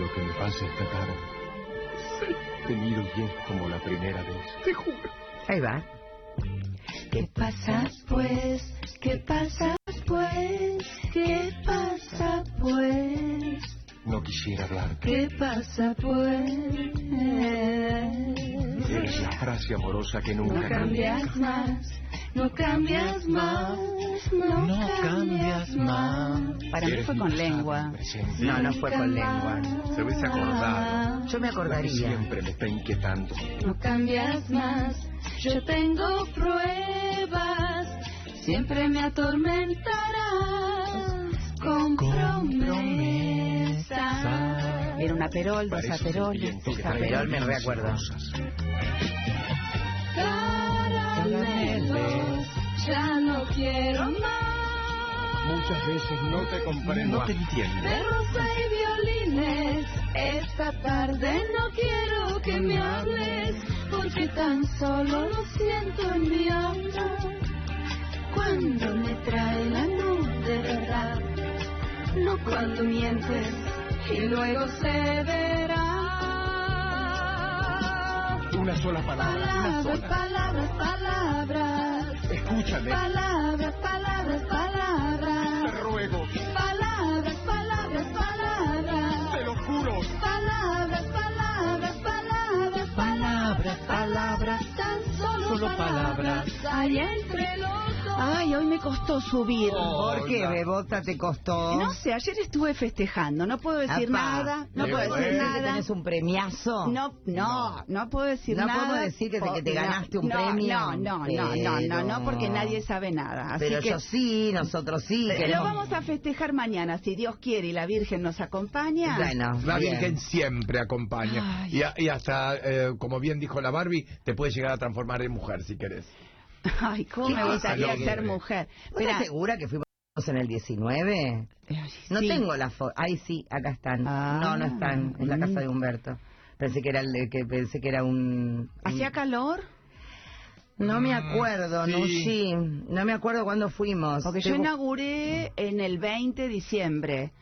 lo que me pasa esta tarde. Te miro y es como la primera vez. Te juro. Ahí va. ¿Qué pasa pues? ¿Qué pasa pues? ¿Qué pasa pues? No quisiera hablarte. ¿Qué pasa pues? Eres la frase amorosa que nunca No cambias más, no cambias más, no, No cambias más. Para mí fue con lengua. No, no fue con lengua. Se hubiese acordado. Yo me La que acordaría. siempre me está inquietando. No cambias más, yo tengo pruebas, siempre me atormentarás con promesas. Era un aperol, dos aperoles, trae Aperol me recuerdo. Caramelos, ya no quiero más. Muchas veces no te comprendo. No te entiendo. De rosa y violines, esta tarde no quiero que me hables, porque tan solo lo siento en mi alma. Cuando me trae la luz de verdad, no cuando mientes y luego se verá. Una sola palabra. Una Palabras, sola. palabras, palabras. Escúchame. Palabras, palabras, Te palabras. ruego. Palabras, palabras, palabras. Te lo juro. Palabras, palabras, palabras, Palabras, palabras. Tan solo, Solo palabras. Hay entre los dos. Ay, hoy me costó subir. ¿Por qué, Hola. Bebota, te costó? No sé, ayer estuve festejando, no puedo decir Apa, nada, no puedo decir bueno. nada. ¿Tenés un premiazo? No, no, no puedo decir No nada. podemos decir que te- que te No, ganaste un no, premio. No, no, no, no, no, no, porque Pero- nadie sabe nada. Así Pero que yo sí, nosotros sí. lo queremos- vamos a festejar mañana, si Dios quiere y la Virgen nos acompaña. Bueno, La bien. Virgen siempre acompaña. Y, a- y hasta, eh, como bien dijo la Barbie, te puede llegar a transformar en mujer si querés. Ay, cómo ¿Qué me gustaría ser mujer. ¿Vos estás segura que fuimos en el 19? No sí. tengo la foto. Ay, sí, acá están. Ah. No, no están. Es la Mm. casa de Humberto. Pensé que era el de- que pensé que era un. ¿Hacía un- calor? No me Mm, acuerdo, no sí. sí. No me acuerdo cuándo fuimos. Porque yo inauguré en el 20 de diciembre.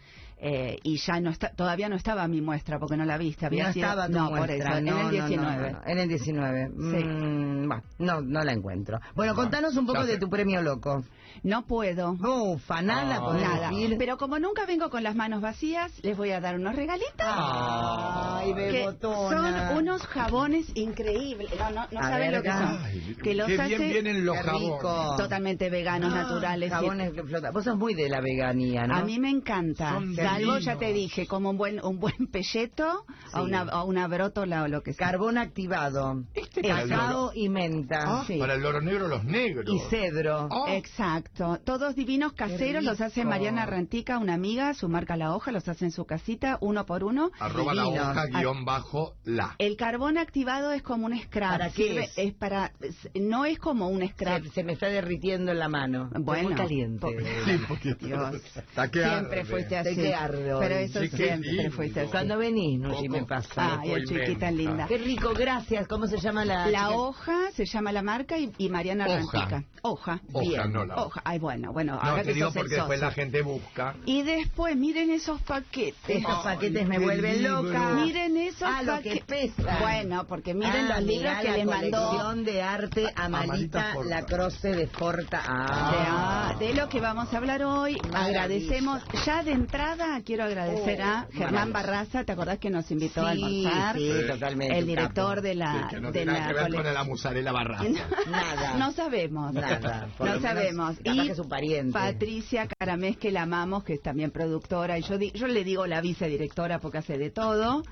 Eh, y ya no está, todavía no estaba mi muestra porque no la viste. Había no sido- estaba tu no, por eso, no, en el no, 19. no, no, en el 19. Sí. Mm, bah, no, no la encuentro. Bueno, contanos un poco de tu premio loco. No puedo. Ufa, nada, podés Nada. Pero como nunca vengo con las manos vacías, les voy a dar unos regalitos. Ay, que son unos jabones increíbles. No, no, no saben ver, lo que son. Ay, que los qué hace bien vienen los jabones. totalmente veganos, Ah, naturales. Jabones que flotan. Vos sos muy de la veganía, ¿no? A mí me encanta. Son Salvo, ya te dije, como un buen un buen pelleto Sí. o una, o una brótola o lo que sea. Carbón activado. Este Cacao y menta. Ah, Sí. Para el loro negro, los negros. Y cedro. Ah. Exacto. Todos divinos caseros, los hace. Mariana Rantica, una amiga, su marca La Hoja, los hace en su casita, uno por uno. Arroba la hoja guion bajo la. El carbón activado es como un scrap. ¿Para qué Sirve- es? para, no es como un scrap. Se, se me está derritiendo en la mano. Bueno, muy caliente. po- Sí, porque Dios. Siempre arde. fuiste así. Hoy. Pero eso Sí, siempre fuiste así. Cuando venís, no, Poco- me pasa. Ay, chiquita linda. Qué rico, gracias. ¿Cómo se llama la La chica? hoja se llama la marca y, y Mariana Hoja. Rantica. Hoja. Hoja, bien. no la hoja. hoja. Ay, bueno, bueno. No, ahora te que digo porque después la gente busca. Y después, miren esos paquetes. Estos Ay, paquetes me vuelven libro. loca. Miren esos Ah, lo que pesa. Bueno, porque miren Ah, los libros que la le mandó. de arte Amalita. Lacroce de Forta. De, de lo que vamos a hablar hoy, Maravilla. agradecemos, ya de entrada quiero agradecer a Oh, Germán. Barraza, ¿te acordás que nos invitó a almorzar? sí, totalmente. El director de la, Sí, que no de tiene nada la que ver cole- con la musarela barraza. Nada. No sabemos. Nada, por No lo menos, sabemos. capaz Y que es un pariente. Patricia Caramés, que la amamos, que es también productora, y yo, di- yo le digo la vicedirectora porque hace de todo.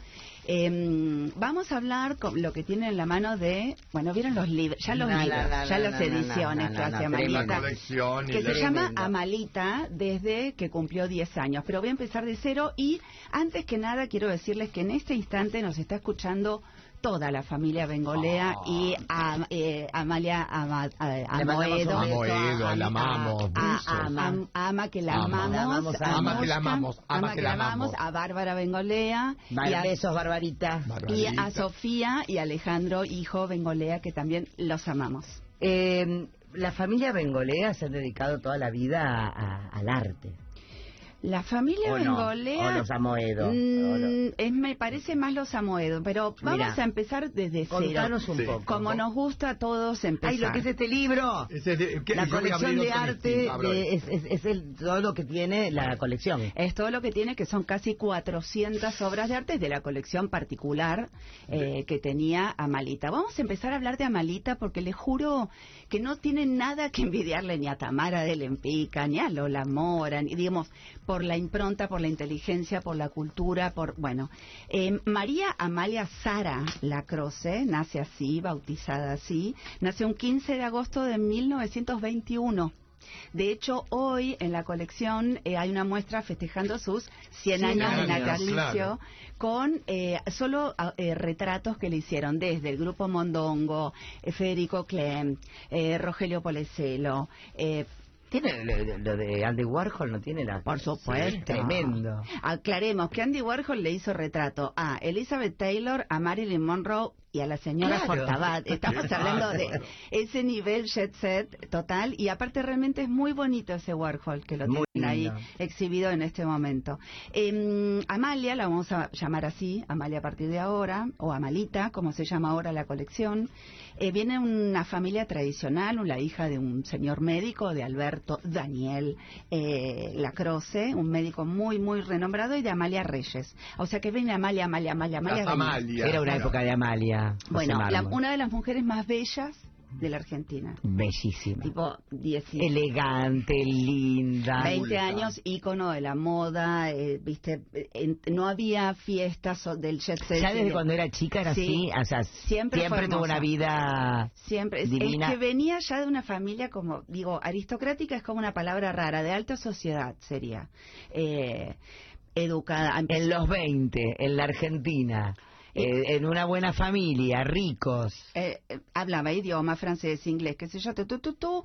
Eh, vamos a hablar con lo que tienen en la mano de, bueno, vieron los libros, ya los No, libros, no, ya las ediciones que hace Amalita que se llama. Amalita desde que cumplió 10 años. Pero voy a empezar de cero y antes que nada quiero decirles que en este instante nos está escuchando toda la familia Bengolea Ah. y a, eh, Amalia Ama, a- Amoedo. la amamos, ama que la Ama. amamos, La amamos, a ama que la amamos, ama que la amamos. a Bárbara Bengolea Vale, y a, besos, Barbarita. y a Sofía y Alejandro, hijo Bengolea, que también los amamos. Eh, la familia Bengolea se ha dedicado toda la vida a- a- al arte. La familia ¿O no? Bengolea... ¿O los Amoedo? mm, ¿O lo- es- me parece más los Amoedo, pero vamos Mirá, a empezar desde cero. Contanos un Sí. poco. Como nos gusta a todos empezar. ¡Ay, lo que es este libro! Ese es de- ¿qué? La colección de arte de- ahí. es, es- es el, todo lo que tiene la colección. Es todo lo que tiene, que son casi 400 obras de arte de la colección particular eh, que tenía Amalita. Vamos a empezar a hablar de Amalita porque le juro que no tiene nada que envidiarle ni a Tamara de Lempica, ni a Lola Mora, ni, digamos, por la impronta, por la inteligencia, por la cultura, por, bueno. Eh, María Amalia Sara Lacroce, nace así, bautizada así, nació un 15 de agosto de 1921. De hecho, hoy en la colección eh, hay una muestra festejando sus 100 100 años de natalicio claro. con eh, solo eh, retratos que le hicieron desde el grupo Mondongo, Federico Clem, Rogelio Poleselo, eh, Tiene lo, lo de Andy Warhol, ¿no tiene la...? por supuesto. Tremendo. Aclaremos que Andy Warhol le hizo retrato a Elizabeth Taylor, a Marilyn Monroe y a la señora Claro. Fortabat. Estamos hablando de ese nivel jet set total y aparte realmente es muy bonito ese Warhol que lo Muy tienen ahí lindo. exhibido en este momento. Em, Amalia, la vamos a llamar así, Amalia a partir de ahora, o Amalita, como se llama ahora la colección, eh, viene una familia tradicional, la hija de un señor médico, de Alberto Daniel eh, Lacroce, un médico muy, muy renombrado, y de Amalia Reyes. O sea que viene Amalia, Amalia, Amalia, Amalia. Amalia. Era una época de Amalia. José Bueno, la- una de las mujeres más bellas de la Argentina. Bellísima. Tipo 10 Elegante, linda. 20 Adulta. años, ícono de la moda, eh, viste, en- no había fiestas del jet set. Ya desde de- cuando era chica era Sí. así, o sea, Siempre siempre, fue tuvo una vida Siempre, es, es divina. que venía ya de una familia como, digo, aristocrática es como una palabra rara, de alta sociedad sería. Eh, educada. en los 20, en la Argentina, eh, en una buena familia, ricos. eh, eh, hablaba idioma francés, inglés, qué sé yo, tu, tu, tu.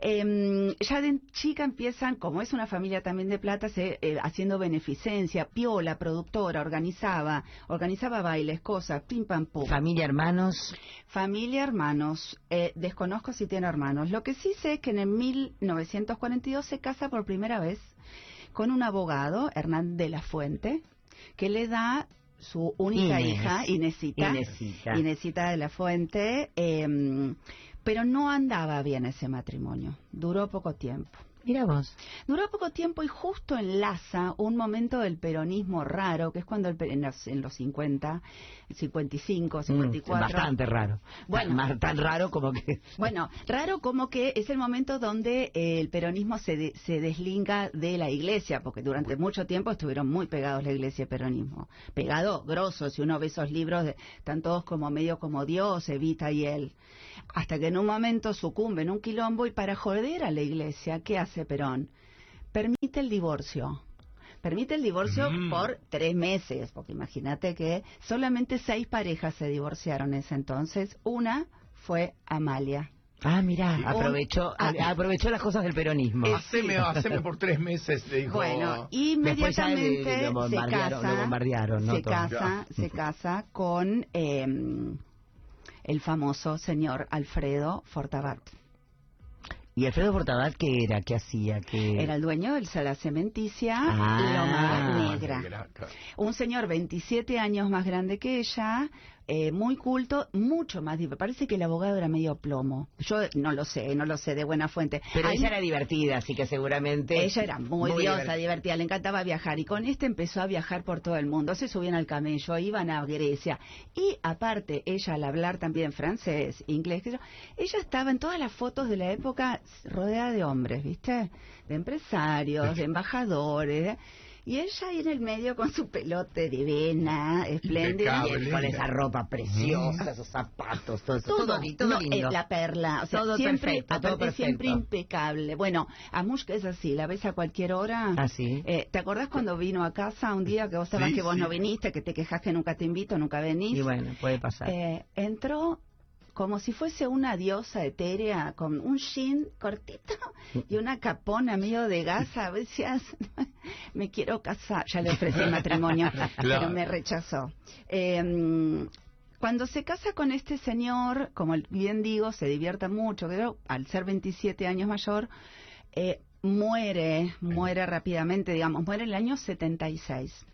Em, ya de chica empiezan, como es una familia también de plata, se, eh, haciendo beneficencia, piola, productora, organizaba, organizaba bailes, cosas, pim pam pum. Familia, hermanos. Familia, hermanos. Eh, desconozco si tiene hermanos. Lo que sí sé es que en el 1942 se casa por primera vez con un abogado, Hernán de la Fuente, que le da su única Inés. hija, Inesita. Inesita. Inesita de la Fuente. eh, pero no andaba bien ese matrimonio. Duró poco tiempo. Mira vos. Duró poco tiempo y justo enlaza un momento del peronismo raro, que es cuando el, en, los, en los 50, 55, 54. Mm, bastante raro. Bueno. Tan raro como que... Bueno, raro como que es el momento donde eh, el peronismo se, de- se deslinga de la iglesia, porque durante mucho tiempo estuvieron muy pegados la iglesia y el peronismo. Pegado, grosso, si uno ve esos libros, de, están todos como medio como Dios, Evita y él. Hasta que en un momento sucumbe en un quilombo y para joder a la iglesia, ¿qué hace Perón? Permite el divorcio. Permite el divorcio Mm. por tres meses, porque imagínate que solamente seis parejas se divorciaron en ese entonces. Una fue Amalia. Ah, mira, Sí. aprovechó, Ah. aprovechó las cosas del peronismo. Haceme, haceme por tres meses, le dijo. Bueno, inmediatamente le- se bombardearon- casa, lo bombardearon, ¿no? se casa, se casa con eh, el famoso señor Alfredo Fortabat. ¿Y Alfredo Portabat qué era? ¿Qué hacía? ¿Qué... Era el dueño del sala cementicia Ah, Loma Negra. Negra, claro. Un señor 27 años más grande que ella, eh, muy culto, mucho más divertido. Parece que el abogado era medio plomo. Yo no lo sé, no lo sé de buena fuente. Pero ella era divertida, así que seguramente... Ella era muy, diosa, divertida. divertida, le encantaba viajar y con este empezó a viajar por todo el mundo. Se subían al camello, iban a Grecia y aparte ella al hablar también francés, inglés, ella estaba en todas las fotos de la época rodeada de hombres, ¿viste? De empresarios, de embajadores. Y ella ahí en el medio con su pelote divina, espléndida. Y con esa ropa preciosa, esos zapatos, todo. Todo, todo no, lindo. eh, la perla, o sea, Todo siempre, perfecto, todo aparte, siempre perfecto. impecable. Bueno, Amushka es así, la ves a cualquier hora. Ah, sí. Eh, ¿Te acordás cuando vino a casa un día que vos sabés Sí, que vos sí. no viniste, que te quejas que nunca te invito, nunca venís? Y bueno, puede pasar. Eh, entró como si fuese una diosa etérea con un jean cortito y una capona medio de gasa. A veces me quiero casar. Ya le ofrecí matrimonio, pero me rechazó. Eh, cuando se casa con este señor, como bien digo, se divierta mucho, pero al ser 27 años mayor, eh, muere, muere rápidamente, digamos, muere en el año 76.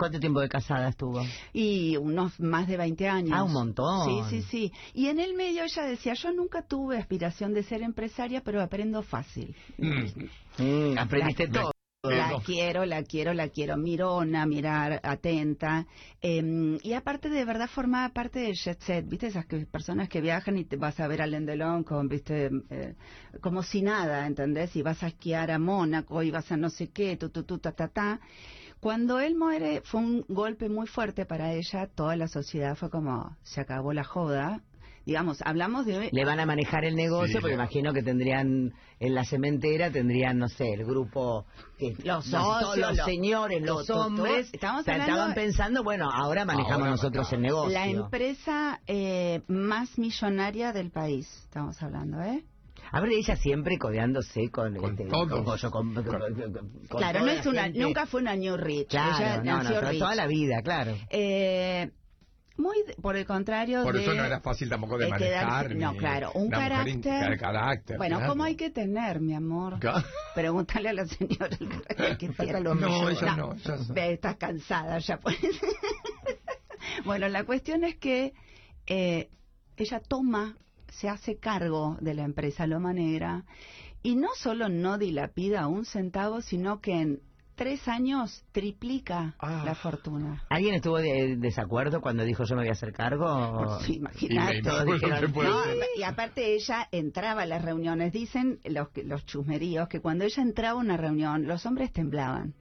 ¿Cuánto tiempo de casada estuvo? Y unos más de 20 años. Ah, un montón. Sí, sí, sí. Y en el medio ella decía, yo nunca tuve aspiración de ser empresaria, pero aprendo fácil. Mm, aprendiste La- todo. La quiero, la quiero, la quiero mirona, mirar, atenta. Eh, y aparte de verdad formaba parte del jet set, ¿viste? Esas que- personas que viajan y te vas a ver a Lendelón con, ¿viste? Eh, como si nada, ¿entendés? Y vas a esquiar a Mónaco y vas a no sé qué, tu, tu, tu, ta, ta, ta. Cuando él muere fue un golpe muy fuerte para ella, toda la sociedad fue como, se acabó la joda. Digamos, hablamos de... Le van a manejar el negocio, Sí, porque imagino que tendrían, en la cementera tendrían, no sé, el grupo, que, Los no, todos socios, los los- señores, los hombres, estamos hablando estaban pensando, bueno, ahora manejamos Ahora nosotros el negocio. La empresa eh, más millonaria del país, estamos hablando, ¿eh? A ver, ella siempre codeándose con... Con este, todos. con- con- con- con- con claro, no es una, nunca fue una New Rich. Claro, ella no, no, nació rich. toda la vida, claro. Eh, muy de- por el contrario Por de eso no era fácil tampoco de de quedarse- manejar. no, ni claro, un carácter- carácter, bueno, claro. ¿cómo hay que tener, mi amor? Claro. Pregúntale a la señora el carácter que tiene. No, ella no, ella no. Ve, estás cansada ya. Pues. bueno, la cuestión es que eh, ella toma, se hace cargo de la empresa Loma Negra y no solo no dilapida un centavo, sino que en tres años triplica Ah. la fortuna. ¿Alguien estuvo de desacuerdo cuando dijo yo me voy a hacer cargo? Sí, imagínate. Y no dijeron, y aparte ella entraba a las reuniones. Dicen los, que- los chusmeríos que cuando ella entraba a una reunión, los hombres temblaban.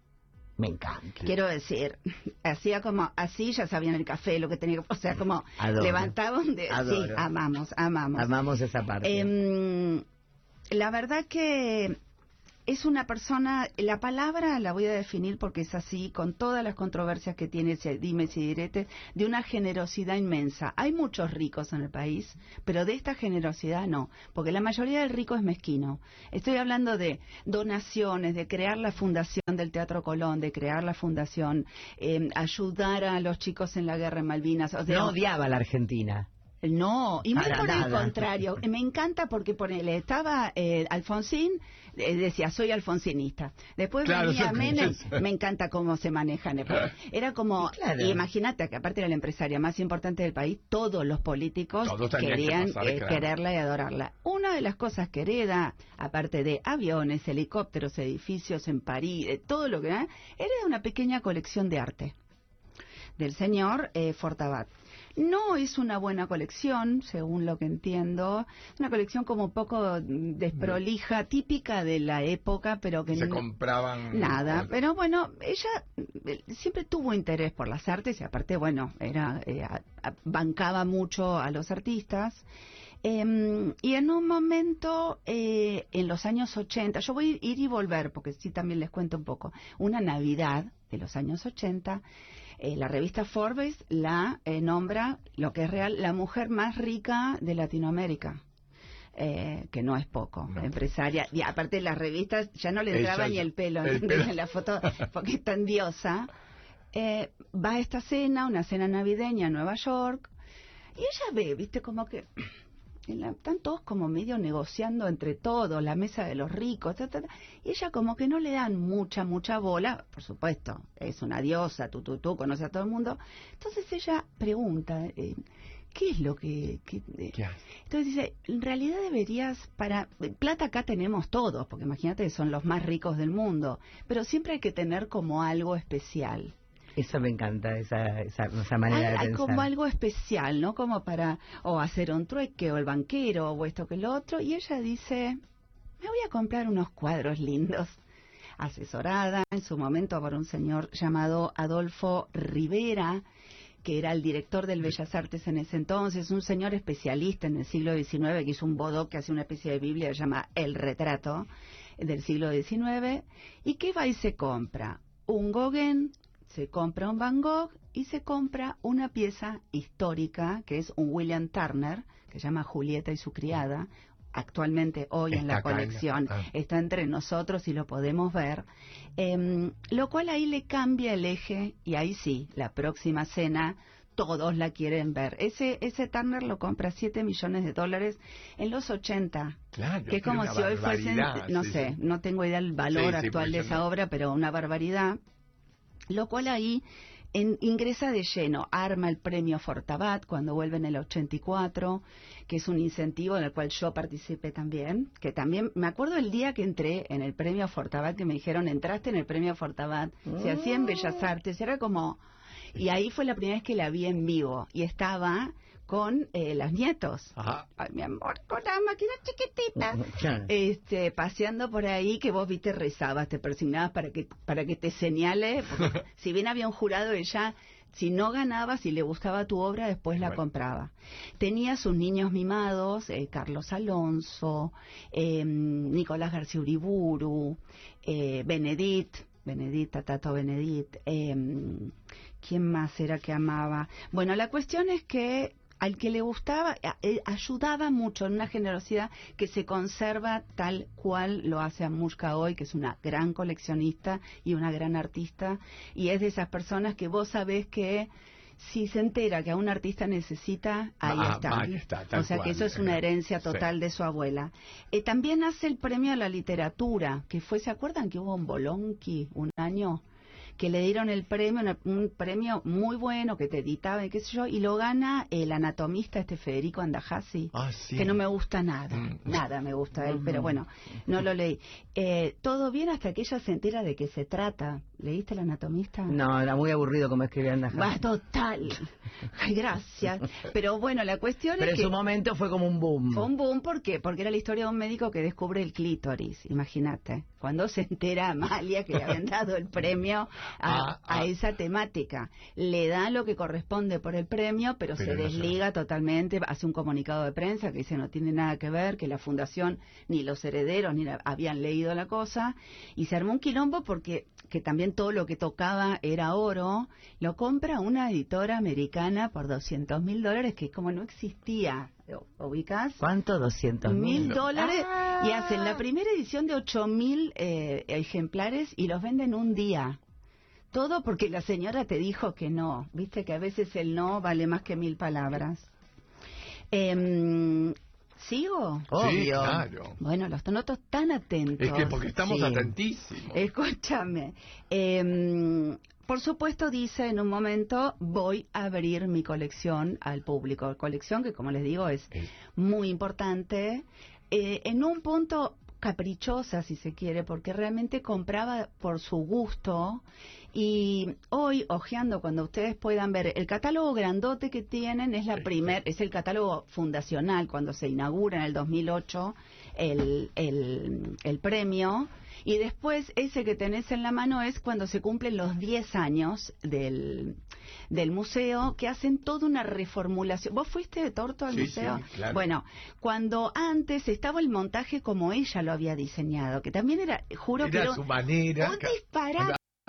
Me encanta. Quiero decir, hacía como así, ya sabían el café, lo que tenía que... O sea, como Adoro. levantaban de... Sí, amamos, amamos. Amamos esa parte. Em, la verdad que es una persona, la palabra la voy a definir porque es así, con todas las controversias que tiene ese dimes y diretes, de una generosidad inmensa. Hay muchos ricos en el país, pero de esta generosidad no, porque la mayoría del rico es mezquino. Estoy hablando de donaciones, de crear la fundación del Teatro Colón, de crear la fundación, em, ayudar a los chicos en la guerra en Malvinas. O no odiaba a la Argentina. No, y muy por el contrario. Me encanta porque ponele, estaba eh, Alfonsín, eh, decía, soy alfonsinista. Después Claro, venía Menem, me encanta cómo se manejan. después. Era como, Claro. imagínate que aparte era la empresaria más importante del país, todos los políticos Todos tenían que querían pasar, eh, claro. quererla y adorarla. Una de las cosas que hereda, aparte de aviones, helicópteros, edificios en París, eh, todo lo que era, era una pequeña colección de arte del señor eh, Fortabat. No es una buena colección, según lo que entiendo. Una colección como poco desprolija, típica de la época, pero que Se no- compraban... Nada, pero bueno, ella eh, siempre tuvo interés por las artes y aparte, bueno, era eh, bancaba mucho a los artistas. Em, y en un momento, eh, en los años 80, yo voy a ir y volver, porque sí también les cuento un poco, una Navidad de los años 80, eh, la revista Forbes la eh, nombra, lo que es real, la mujer más rica de Latinoamérica. Eh, que no es poco, No. empresaria. Y aparte las revistas ya no le entraba ni el pelo, el ¿entendés? pelo. en la foto, porque es tan diosa. Va a esta cena, una cena navideña en Nueva York, y ella ve, viste, como que en la- están todos como medio negociando entre todos, la mesa de los ricos, ta, ta, ta, y ella como que no le dan mucha, mucha bola, por supuesto, es una diosa, tú, tú, tú, conoce a todo el mundo. Entonces ella pregunta, eh, ¿qué es lo que...? que- eh, entonces dice, en realidad deberías, para, plata acá tenemos todos, porque imagínate que son los más ricos del mundo, pero siempre hay que tener como algo especial. Eso me encanta, esa, esa, esa manera Hay, de hay pensar. como algo especial, ¿no? Como para o hacer un trueque o el banquero o esto que lo otro. Y ella dice, me voy a comprar unos cuadros lindos. Asesorada en su momento por un señor llamado Adolfo Rivera, que era el director del Bellas Artes en ese entonces, un señor especialista en el siglo XIX que hizo un bodó que hace una especie de Biblia que se llama El Retrato del siglo XIX. ¿Y qué va y se compra? Un Gauguin, se compra un Van Gogh y se compra una pieza histórica que es un William Turner, que se llama Julieta y su criada, actualmente hoy en Está la acá en la- colección, ah. está entre nosotros y lo podemos ver, Em, lo cual ahí le cambia el eje y ahí sí, la próxima cena todos la quieren ver. Ese ese Turner lo compra 7 millones de dólares en los 80. Claro, que es como si hoy fuesen, no sí, sé, sí. no tengo idea del valor Sí, actual de esa obra, pero una barbaridad. Lo cual ahí en- ingresa de lleno, arma el premio Fortabat cuando vuelve en el 84, que es un incentivo en el cual yo participé también, que también, me acuerdo el día que entré en el premio Fortabat, que me dijeron, entraste en el premio Fortabat, se hacía en Bellas Artes, era como... Y ahí fue la primera vez que la vi en vivo, y estaba con eh, los nietos. Ajá. Ay, mi amor, con la máquina chiquitita Claro. este, paseando por ahí que vos viste rezabas, te persignabas para que para que te señale, porque si bien había un jurado ella si no ganaba, si le gustaba tu obra, después la Bueno. compraba. Tenía sus niños mimados, eh, Carlos Alonso, eh, Nicolás García Uriburu, eh, Benedit, Benedita, Tato Benedit, eh, ¿quién más era que amaba? Bueno, la cuestión es que al que le gustaba, eh, ayudaba mucho en una generosidad que se conserva tal cual lo hace Amushka hoy, que es una gran coleccionista y una gran artista, y es de esas personas que vos sabés que si se entera que a un artista necesita, ahí Ah, está. ahí está, tal o sea cual. que eso es una herencia Sí. total de su abuela. Eh, también hace el premio a la literatura, que fue, ¿se acuerdan que hubo un Bolonqui un año? Que le dieron el premio, un premio muy bueno que te editaba y qué sé yo, y lo gana el anatomista este Federico Andajasi, Ah, sí. que no me gusta nada, Mm. nada me gusta él, pero bueno, no lo leí. Eh, todo bien hasta que ella se entera de qué se trata. ¿Leíste el anatomista? No, era muy aburrido como escribía Anda Va, total. Ay, gracias. Pero bueno, la cuestión Pero es en que su momento fue como un boom. fue un boom ¿por qué? porque era la historia de un médico que descubre el clítoris, imagínate. Cuando se entera Amalia que le habían dado el premio a, Ah, ah. a esa temática, le da lo que corresponde por el premio, pero, Pero se no desliga totalmente, hace un comunicado de prensa que dice no tiene nada que ver, que la fundación ni los herederos ni la- habían leído la cosa, y se armó un quilombo porque que también todo lo que tocaba era oro, lo compra una editora americana por 200 mil dólares, que como no existía, ubicás, ¿Cuánto? 200 mil dólares Ah. y hacen la primera edición de ocho mil eh, ejemplares y los venden un día. Todo porque la señora te dijo que no. Viste que a veces el no vale más que mil palabras. Em, ¿Sigo? Sí, claro. Bueno, los notos tan atentos. Es que porque estamos Sí. atentísimos. Escúchame. Em, por supuesto, dice en un momento, voy a abrir mi colección al público. Colección que, como les digo, es muy importante. eh, en un punto caprichosa, si se quiere, porque realmente compraba por su gusto. Y hoy, ojeando, cuando ustedes puedan ver, el catálogo grandote que tienen es la primer, es el catálogo fundacional, cuando se inaugura en el 2008 el, el, el premio. Y después, ese que tenés en la mano es cuando se cumplen los 10 años del, del museo, que hacen toda una reformulación. ¿Vos fuiste de torto al Sí, museo? sí, claro. Bueno, cuando antes estaba el montaje como ella lo había diseñado, que también era, juro que Era su manera. un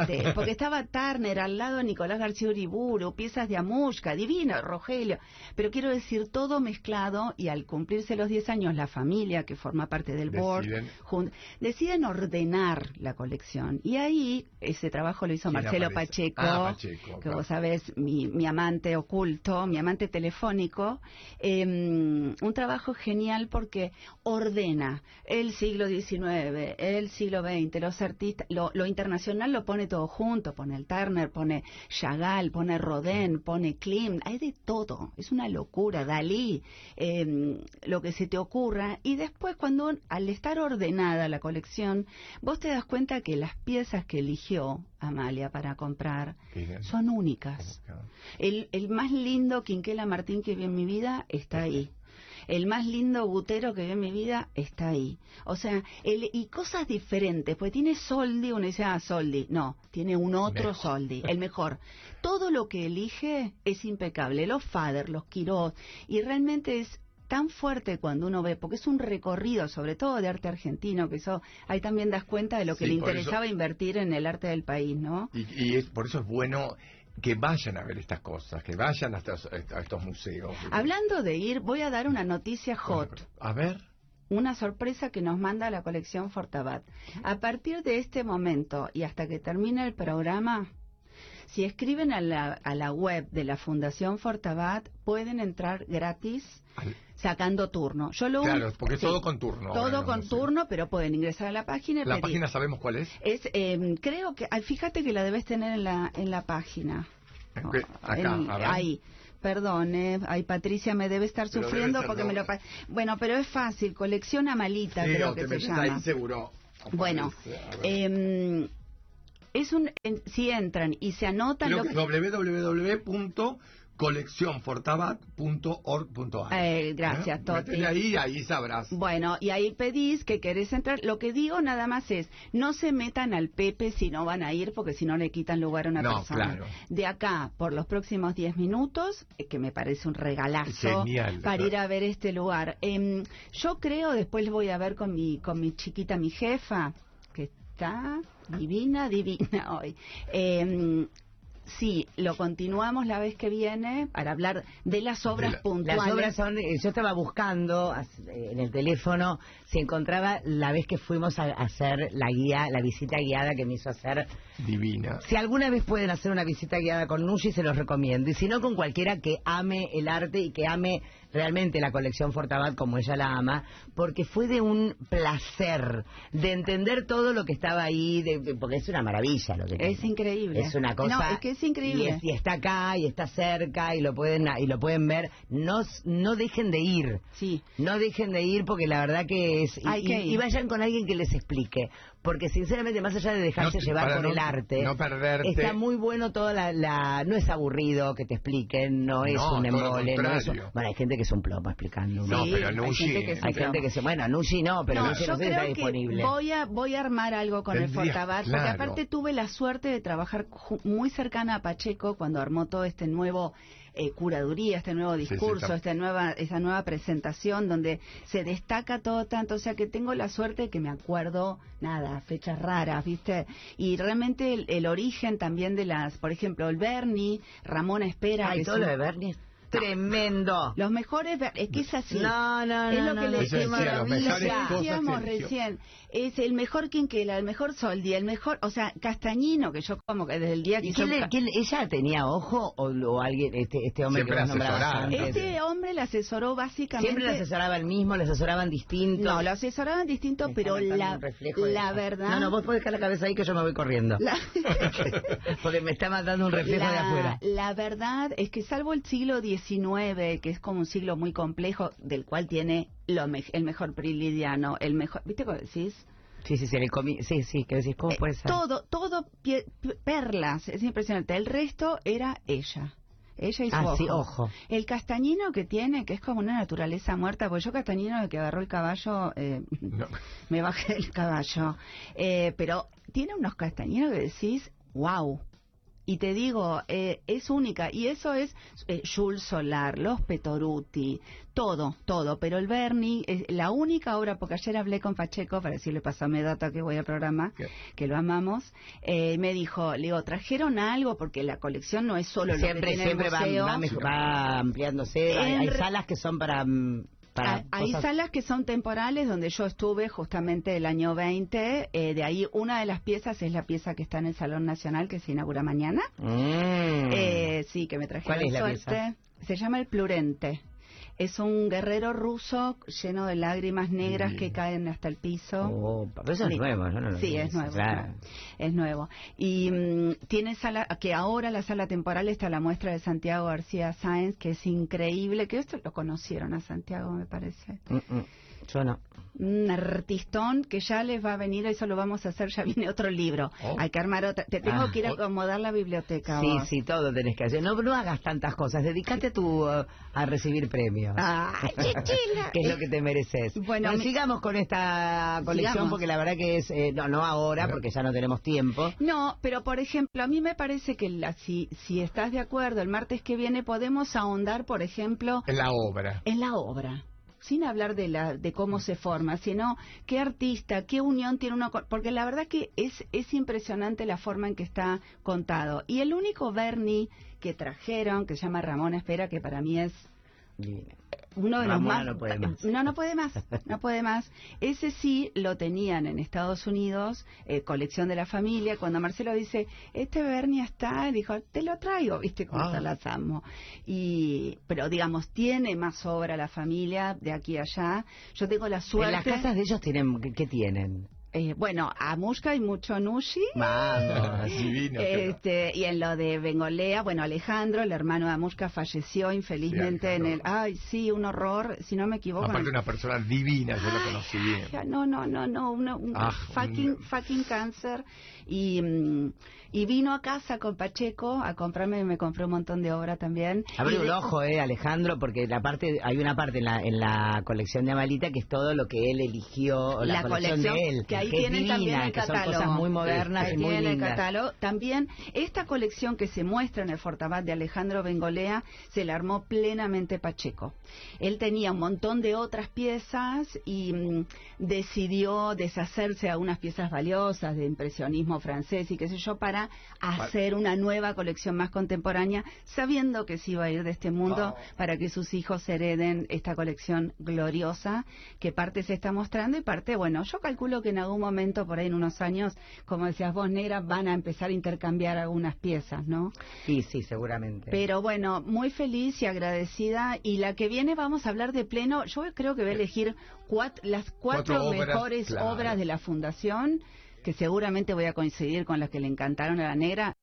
disparate. Porque estaba Turner al lado de Nicolás García Uriburu, piezas de Amushka, divino, Rogelio. Pero quiero decir, todo mezclado y al cumplirse los 10 años, la familia que forma parte del board Deciden- deciden ordenar la colección. Y ahí ese trabajo lo hizo ¿Quién Marcelo aparece? Pacheco, Ah, Pacheco, que claro. vos sabés, mi, mi amante oculto, mi amante telefónico. eh, un trabajo genial porque ordena el siglo XIX, el siglo XX, los artistas, lo, lo internacional lo pone todo junto, pone el Turner, pone Chagall, pone Rodin, pone Klimt, hay de todo, es una locura, Dalí, eh, lo que se te ocurra. Y después cuando al estar ordenada la colección, vos te das cuenta que las piezas que eligió Amalia para comprar son únicas. El, el más lindo Quinquela Martín que vi en mi vida está ahí. El más lindo Gutero que vi en mi vida está ahí. O sea, el, y cosas diferentes, pues tiene Soldi, uno dice, ah, Soldi. No, tiene un otro Mejor. Soldi, el mejor. Todo lo que elige es impecable. Los Fader, los Quirós, y realmente es tan fuerte cuando uno ve, porque es un recorrido, sobre todo de arte argentino, que eso ahí también das cuenta de lo que Sí, le interesaba invertir en el arte del país, ¿no? Y, y es, por eso es bueno que vayan a ver estas cosas, que vayan a estos, a estos museos. Hablando de ir, voy a dar una noticia hot. A ver. una sorpresa que nos manda la colección Fortabat. A partir de este momento y hasta que termine el programa, Si escriben a la, a la web de la Fundación Fortabat, pueden entrar gratis sacando turno. Yo lo Claro, un- porque sí, todo con turno. Todo con no sé. turno, pero pueden ingresar a la página y La pedir. página sabemos cuál es. Es, eh, creo que, fíjate que la debes tener en la, en la página. Ok, acá, En- a ver. ahí. Perdón, eh. ay Patricia me debe estar Pero sufriendo debe porque me lo pa- bueno, pero es fácil, colecciona malita Sí, creo que te se llama. seguro. Bueno, eh, es un en- si entran y se anotan lo que www.coleccionfortabat.org.ar. Eh, gracias, Toti. Métele ahí, ahí sabrás. Bueno, y ahí pedís que querés entrar. Lo que digo nada más es, no se metan al Pepe si no van a ir, porque si no le quitan lugar a una No, persona. claro. De acá, por los próximos 10 minutos, eh, que me parece un regalazo Genial. para ir a ver este lugar. Em, yo creo, después voy a ver con mi, con mi chiquita, mi jefa, que está divina, divina hoy. Em, Sí, lo continuamos la vez que viene para hablar de las obras De la- puntuales. Las obras son, eh, yo estaba buscando eh, en el teléfono si encontraba la vez que fuimos a a hacer la guía, la visita guiada que me hizo hacer. Divina. Si alguna vez pueden hacer una visita guiada con Nushi, se los recomiendo. Y si no, con cualquiera que ame el arte y que ame realmente la colección Fortabat como ella la ama, porque fue de un placer de entender todo lo que estaba ahí, de- de- porque es una maravilla lo que Es increíble. es una cosa. No, es que es increíble. Y, es- y está acá y está cerca y lo pueden y lo pueden ver. No no dejen de ir. Sí. No dejen de ir porque la verdad que es y, Hay que y- ir. y vayan con alguien que les explique, porque sinceramente más allá de dejarse No llevar por no- el arte, no perderte. está muy bueno toda la, la- no es aburrido que te expliquen, no es No, un embole, no es bueno, hay gente que es un plomo explicando. No, Sí, pero hay gente que es un hay gente plomo. que se, bueno, Nushi no, pero No, Nushi no sé si está disponible. voy a voy a armar algo con el Fortabat, porque aparte tuve la suerte de trabajar muy cercana a Pacheco cuando armó todo este nuevo eh, curaduría, este nuevo Sí, sí, discurso, esta nueva esta nueva presentación donde se destaca todo tanto, o sea que tengo la suerte de que me acuerdo nada, fechas raras, ¿viste? Y realmente el, el origen también de las, por ejemplo, el Bernie, Ramón Espera, que Ay, es todo un- lo de Bernie es tremendo. los mejores, es que es así. No, no, es no, lo no, que no, le lo decíamos eligió. recién. Es el mejor Quinquela, el mejor Soldi, el mejor, o sea, Castañino, que yo como que desde el día que ¿Y hizo le- quién ella tenía ojo o, o alguien, este, este hombre Siempre que asesorada. antes? Este hombre le asesoró básicamente... Siempre le asesoraba el mismo, le asesoraban distinto. No, lo asesoraban distinto, Me pero la, la verdad... No, no, vos podés dejar la cabeza ahí que yo me voy corriendo. la- Porque me está matando un reflejo de la, afuera. la verdad es que salvo el siglo XIX, que es como un siglo muy complejo, del cual tiene lo me- el mejor prilidiano, el mejor... ¿Viste cómo decís? Sí, sí, sí, el comi- sí, sí, que decís, ¿cómo Eh, puede ser? Todo, todo pie- perlas, es impresionante. El resto era ella. Ella y su Ah, ojo. sí, ojo. El castañino que tiene, que es como una naturaleza muerta, porque yo castañino de que agarró el caballo, eh, No. me bajé del caballo. Eh, pero tiene unos castañinos que decís, wow. Y te digo, eh, es única. Y eso es eh, Jules Solar, los Petoruti, todo, todo. Pero el Bernie, es la única obra, porque ayer hablé con Pacheco para decirle, pasame data que voy al programa, ¿Qué? que lo amamos. Eh, me dijo, le digo, ¿trajeron algo? Porque la colección no es solo lo que tiene siempre el va, museo. va mejor- va ampliándose. Hay, hay salas que son para... mm, para Ah, Hay cosas- salas que son temporales donde yo estuve justamente el año 20. eh, de ahí una de las piezas es la pieza que está en el Salón Nacional que se inaugura mañana. Mm. Eh, sí, que me trajeron ¿Cuál es la suerte. Se llama El Plurente. Es un guerrero ruso lleno de lágrimas negras que caen hasta el piso. Oh, pero eso es Sí. nuevo, yo no lo Sí, es nuevo. claro. Es nuevo. Y mm, tiene sala, que ahora la sala temporal está la muestra de Santiago García Sáenz, que es increíble, que esto lo conocieron a Santiago, me parece. Mm, mm. Yo no. un artistón que ya les va a venir, eso lo vamos a hacer, ya viene otro libro. Oh. Hay que armar otra. Te tengo Ah. que ir a acomodar la biblioteca. Sí, vos. sí, todo tenés que hacer. No, no hagas tantas cosas. Dedícate tu, uh, a recibir premios. Ay, chichila. que es lo que te mereces. Bueno, mi- sigamos con esta colección Sigamos. porque la verdad que es, eh, no, no ahora porque ya no tenemos tiempo. No, pero por ejemplo, a mí me parece que la- si, si estás de acuerdo, el martes que viene podemos ahondar, por ejemplo, En la obra. en la obra. Sin hablar de, la, de cómo se forma, sino qué artista, qué unión tiene uno con... Porque la verdad que es, es impresionante la forma en que está contado. Y el único Bernie que trajeron, que se llama Ramón Espera, que para mí es. Uno de los más no puede más. no no puede más no puede más ese sí lo tenían en Estados Unidos eh, colección de la familia cuando Marcelo dice este Bernie está dijo te lo traigo viste cómo Ah. las amo y pero digamos tiene más obra la familia de aquí a allá yo tengo la suerte En las casas de ellos tienen, ¿qué, qué tienen? Eh, bueno a Mushka hay mucho Nushi Vamos. Divino. este, y en lo de Bengolea, bueno, Alejandro, el hermano de Amushka, falleció infelizmente Sí, en el... Ay, sí, un horror, si no me equivoco. Aparte una persona divina, yo la conocí bien. No, no, no, no, un Ah, fucking, un- fucking cáncer. Y, mm, y vino a casa con Pacheco a comprarme, me compré un montón de obra también. Abre Y un de- ojo, eh, Alejandro, porque la parte, hay una parte en la, en la colección de Amalita que es todo lo que él eligió, la, la colección, colección de él, que ahí es tienen divina, también el que son catálogo cosas muy modernas que y muy el lindas. catálogo también esta colección que se muestra en el Fortabat de Alejandro Bengolea se la armó plenamente Pacheco él tenía un montón de otras piezas y mm, decidió deshacerse a unas piezas valiosas de impresionismo francés y qué sé yo para hacer una nueva colección más contemporánea sabiendo que se iba a ir de este mundo Oh. para que sus hijos hereden esta colección gloriosa que parte se está mostrando y parte, bueno, yo calculo que en algún momento, por ahí en unos años, como decías vos, Negra, van a empezar a intercambiar algunas piezas, ¿no? Sí, sí, seguramente. Pero bueno, muy feliz y agradecida. Y la que viene vamos a hablar de pleno. Yo creo que voy a elegir cuat- las cuatro, Cuatro obras, mejores claro. obras de la Fundación, que seguramente voy a coincidir con las que le encantaron a la negra.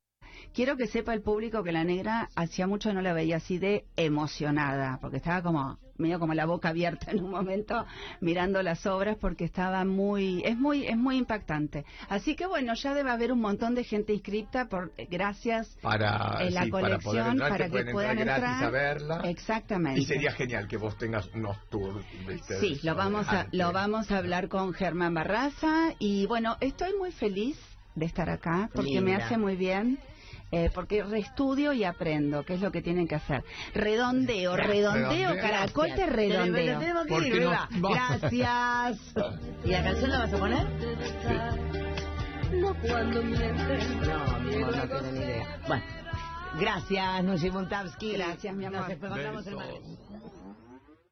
Quiero que sepa el público que la negra hacía mucho no la veía así de emocionada, porque estaba como medio como la boca abierta en un momento mirando las obras porque estaba muy es muy es muy impactante. Así que bueno, ya debe haber un montón de gente inscripta por gracias Para, en la sí, para poder colección entrar, para, que pueden puedan entrar entrar. gratis a verla. Exactamente. Y sería genial que vos tengas unos tours. ¿viste? Sí, lo vamos a lo vamos a hablar con Germán Barraza y bueno, estoy muy feliz de estar acá porque me hace muy bien. Eh, porque reestudio y aprendo, que es lo que tienen que hacer. Redondeo, redondeo, Redondeo. caracol te Gracias. redondeo. Gracias. ¿Y la canción la vas a poner? No cuando. No, mi amor, no tiene ni idea. Bueno, gracias, Nushi Muntabsky. Gracias, mi amor. Nos encontramos el martes.